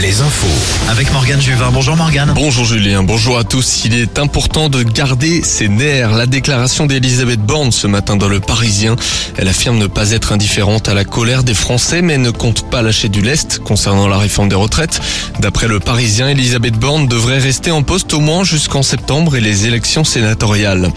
Les infos. Avec Morgane Juvin. Bonjour Morgane. Bonjour Julien, bonjour à tous. Il est important de garder ses nerfs. La déclaration d'Elisabeth Borne ce matin dans le Parisien. Elle affirme ne pas être indifférente à la colère des Français, mais ne compte pas lâcher du lest concernant la réforme des retraites. D'après le Parisien, Elisabeth Borne devrait rester en poste au moins jusqu'en septembre et les élections sénatoriales.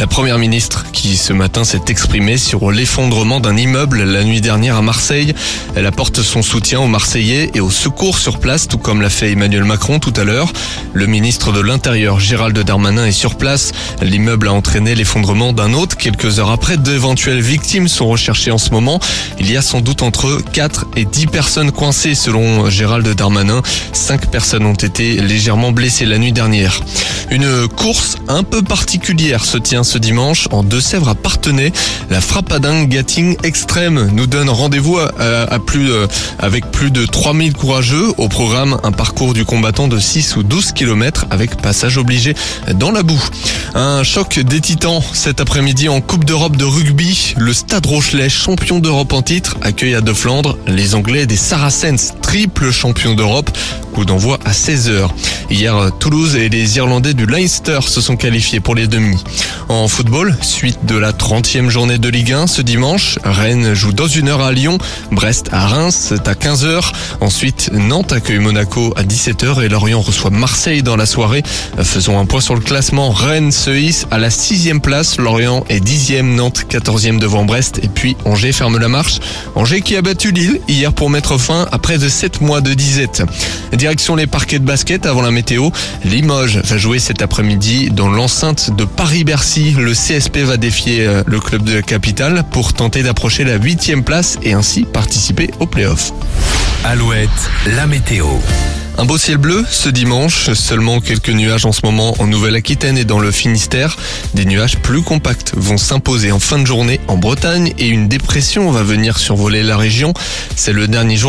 La première ministre qui ce matin s'est exprimée sur l'effondrement d'un immeuble la nuit dernière à Marseille. Elle apporte son soutien aux Marseillais et aux secours sur place, tout comme l'a fait Emmanuel Macron tout à l'heure. Le ministre de l'Intérieur, Gérald Darmanin, est sur place. L'immeuble a entraîné l'effondrement d'un autre. Quelques heures après, d'éventuelles victimes sont recherchées en ce moment. Il y a sans doute entre 4 et 10 personnes coincées selon Gérald Darmanin. 5 personnes ont été légèrement blessées la nuit dernière. Une course un peu particulière se tient ce dimanche en Deux-Sèvres à Partenay. La frappadingue Gatting Extrême nous donne rendez-vous à, à plus, euh, avec plus de 3000 courageux. Au programme, un parcours du combattant de 6 ou 12 km avec passage obligé dans la boue. Un choc des titans cet après-midi en Coupe d'Europe de rugby. Le Stade Rochelet, champion d'Europe en titre, accueille à De Flandre les Anglais des Saracens, triple champion d'Europe. Coup d'envoi à 16h. Hier, Toulouse et les Irlandais du Leinster se sont qualifiés pour les demi. En football, suite de la 30e journée de Ligue 1 ce dimanche, Rennes joue dans une heure à Lyon, Brest à Reims, à 15h. Ensuite, Nantes accueille Monaco à 17h et Lorient reçoit Marseille dans la soirée. Faisons un point sur le classement. Rennes se hisse à la 6 place, Lorient est 10e, Nantes 14e devant Brest et puis Angers ferme la marche. Angers qui a battu Lille hier pour mettre fin à près de 7 mois de disette. Direction les parquets de basket avant la météo. Limoges va jouer cet après-midi dans l'enceinte de Paris-Bercy. Le CSP va défier euh, le club de la capitale pour tenter d'approcher la huitième place et ainsi participer aux playoffs. Alouette, la météo. Un beau ciel bleu ce dimanche, seulement quelques nuages en ce moment en Nouvelle-Aquitaine et dans le Finistère. Des nuages plus compacts vont s'imposer en fin de journée en Bretagne et une dépression va venir survoler la région. C'est le dernier jour